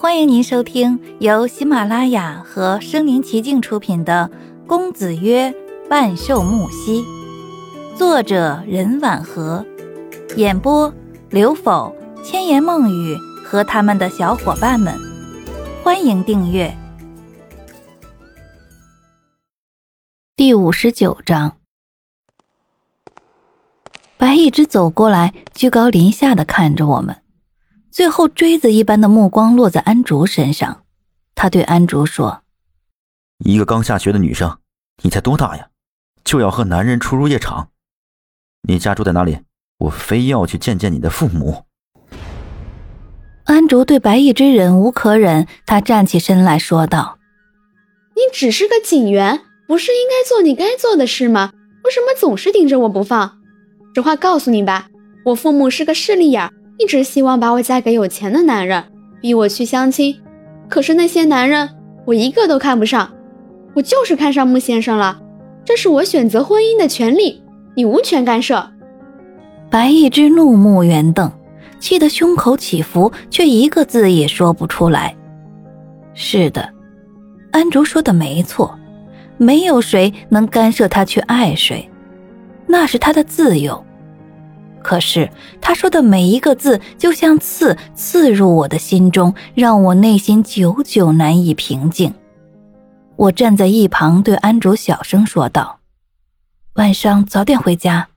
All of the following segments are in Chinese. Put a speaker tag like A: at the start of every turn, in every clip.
A: 欢迎您收听由喜马拉雅和声临其境出品的《公子曰万寿木兮》，作者任婉和，演播刘否、千言梦语和他们的小伙伴们。欢迎订阅。第五十九章，白一直走过来，居高临下的看着我们。最后，锥子一般的目光落在安竹身上，他对安竹说：“
B: 一个刚下学的女生，你才多大呀？就要和男人出入夜场？你家住在哪里？我非要去见见你的父母。”
A: 安竹对白毅之忍无可忍，他站起身来说道：“
C: 你只是个警员，不是应该做你该做的事吗？为什么总是盯着我不放？实话告诉你吧，我父母是个势利眼。”一直希望把我嫁给有钱的男人，逼我去相亲。可是那些男人，我一个都看不上。我就是看上穆先生了，这是我选择婚姻的权利，你无权干涉。
A: 白一之怒目圆瞪，气得胸口起伏，却一个字也说不出来。是的，安竹说的没错，没有谁能干涉他去爱谁，那是他的自由。可是他说的每一个字，就像刺刺入我的心中，让我内心久久难以平静。我站在一旁，对安竹小声说道：“晚上早点回家。”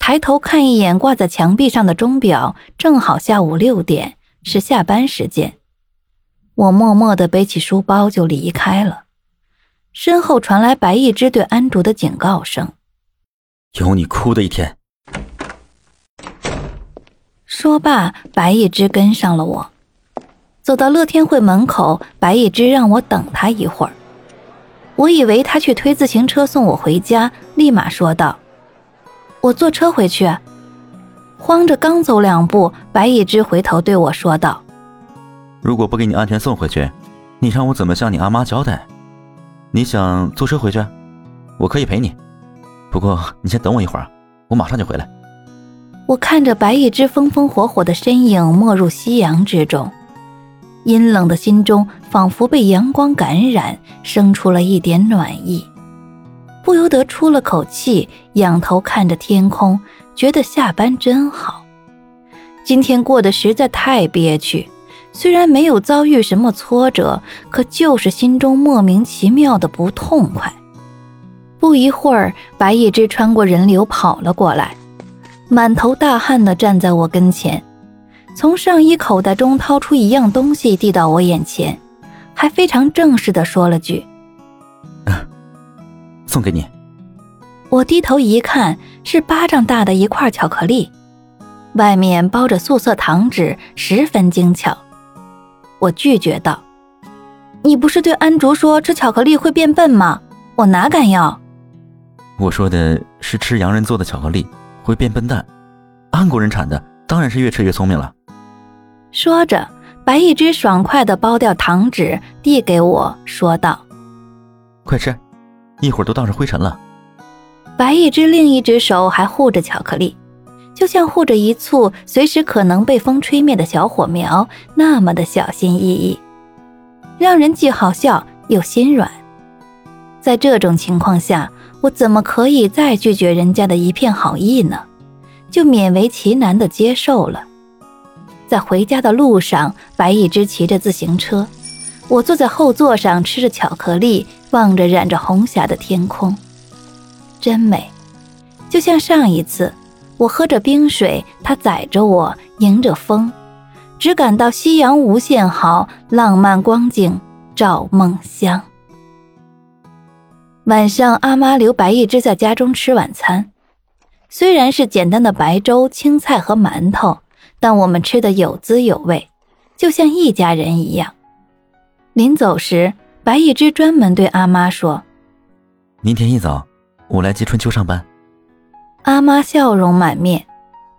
A: 抬头看一眼挂在墙壁上的钟表，正好下午六点，是下班时间。我默默地背起书包就离开了。身后传来白一之对安竹的警告声：“
B: 有你哭的一天。”
A: 说罢，白一之跟上了我，走到乐天会门口，白一之让我等他一会儿。我以为他去推自行车送我回家，立马说道：“我坐车回去。”慌着刚走两步，白一之回头对我说道：“
B: 如果不给你安全送回去，你让我怎么向你阿妈交代？你想坐车回去，我可以陪你，不过你先等我一会儿，我马上就回来。”
A: 我看着白一只风风火火的身影没入夕阳之中，阴冷的心中仿佛被阳光感染，生出了一点暖意，不由得出了口气，仰头看着天空，觉得下班真好。今天过得实在太憋屈，虽然没有遭遇什么挫折，可就是心中莫名其妙的不痛快。不一会儿，白一只穿过人流跑了过来。满头大汗地站在我跟前，从上衣口袋中掏出一样东西递到我眼前，还非常正式地说了句：“
B: 送给你。”
A: 我低头一看，是巴掌大的一块巧克力，外面包着素色糖纸，十分精巧。我拒绝道：“你不是对安竹说吃巧克力会变笨吗？我哪敢要？”
B: 我说的是吃洋人做的巧克力。会变笨蛋，安国人产的当然是越吃越聪明了。
A: 说着，白一只爽快的剥掉糖纸，递给我说道：“
B: 快吃，一会儿都倒上灰尘了。”
A: 白一只另一只手还护着巧克力，就像护着一簇随时可能被风吹灭的小火苗，那么的小心翼翼，让人既好笑又心软。在这种情况下。我怎么可以再拒绝人家的一片好意呢？就勉为其难地接受了。在回家的路上，白一只骑着自行车，我坐在后座上吃着巧克力，望着染着红霞的天空，真美。就像上一次，我喝着冰水，他载着我，迎着风，只感到夕阳无限好，浪漫光景照梦乡。晚上，阿妈留白一只在家中吃晚餐，虽然是简单的白粥、青菜和馒头，但我们吃的有滋有味，就像一家人一样。临走时，白一只专门对阿妈说：“
B: 明天一早，我来接春秋上班。”
A: 阿妈笑容满面，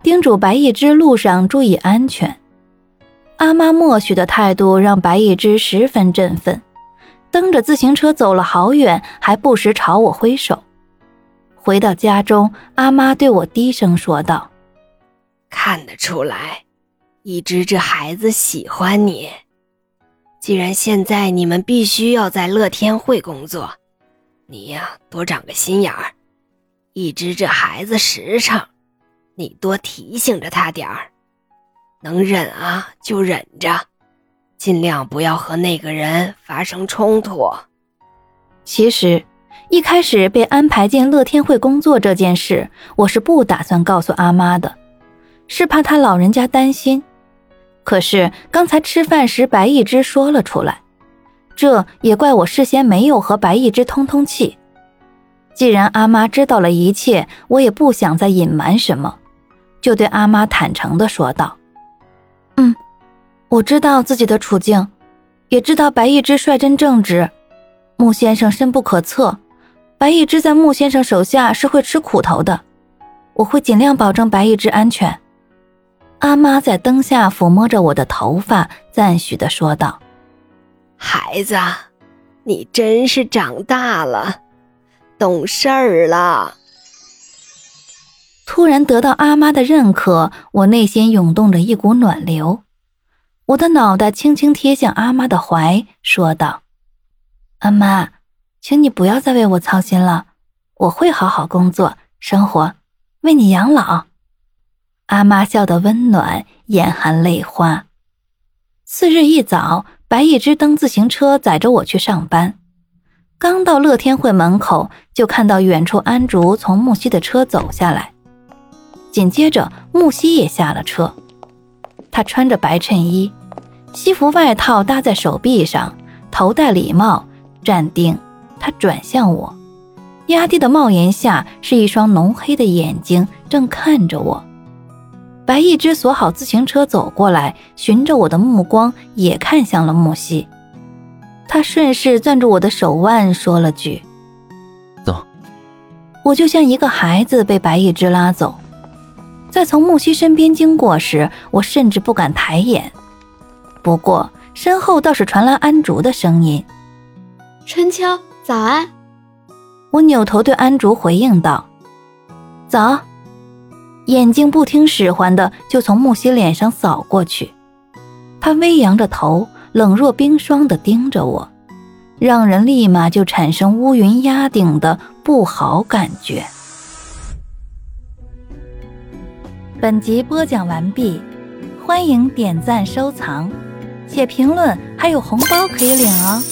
A: 叮嘱白一只路上注意安全。阿妈默许的态度让白一只十分振奋。蹬着自行车走了好远，还不时朝我挥手。回到家中，阿妈对我低声说道：“
D: 看得出来，一只这孩子喜欢你。既然现在你们必须要在乐天会工作，你呀多长个心眼儿。一只这孩子实诚，你多提醒着他点儿。能忍啊就忍着，尽量不要和那个人发生冲突。
A: 其实，一开始被安排进乐天会工作这件事，我是不打算告诉阿妈的，是怕她老人家担心。可是刚才吃饭时，白一枝说了出来，这也怪我事先没有和白一枝通通气。既然阿妈知道了一切，我也不想再隐瞒什么，就对阿妈坦诚的说道：“，我知道自己的处境，也知道白一之率真正直。”穆先生深不可测，白一之在穆先生手下是会吃苦头的。我会尽量保证白一之安全。阿妈在灯下抚摸着我的头发，赞许的说道：“
D: 孩子，你真是长大了，懂事儿了。”
A: 突然得到阿妈的认可，我内心涌动着一股暖流。我的脑袋轻轻贴向阿妈的怀，说道。阿妈，请你不要再为我操心了，我会好好工作、生活，为你养老。阿妈笑得温暖，眼含泪花。次日一早，白一只蹬自行车载着我去上班。刚到乐天会门口，就看到远处安竹从木西的车走下来，紧接着木西也下了车。他穿着白衬衣，西服外套搭在手臂上，头戴礼帽。站定，他转向我，压低的帽檐下是一双浓黑的眼睛，正看着我。白一只锁好自行车走过来，循着我的目光也看向了木西。他顺势攥住我的手腕，说了句：“
B: 走。”
A: 我就像一个孩子被白一只拉走。在从木西身边经过时，我甚至不敢抬眼。不过身后倒是传来安竹的声音。
C: 春秋，早安！
A: 我扭头对安竹回应道：“早。”眼睛不听使唤的就从木西脸上扫过去，他微扬着头，冷若冰霜的盯着我，让人立马就产生乌云压顶的不好感觉。本集播讲完毕，欢迎点赞收藏，写评论还有红包可以领哦！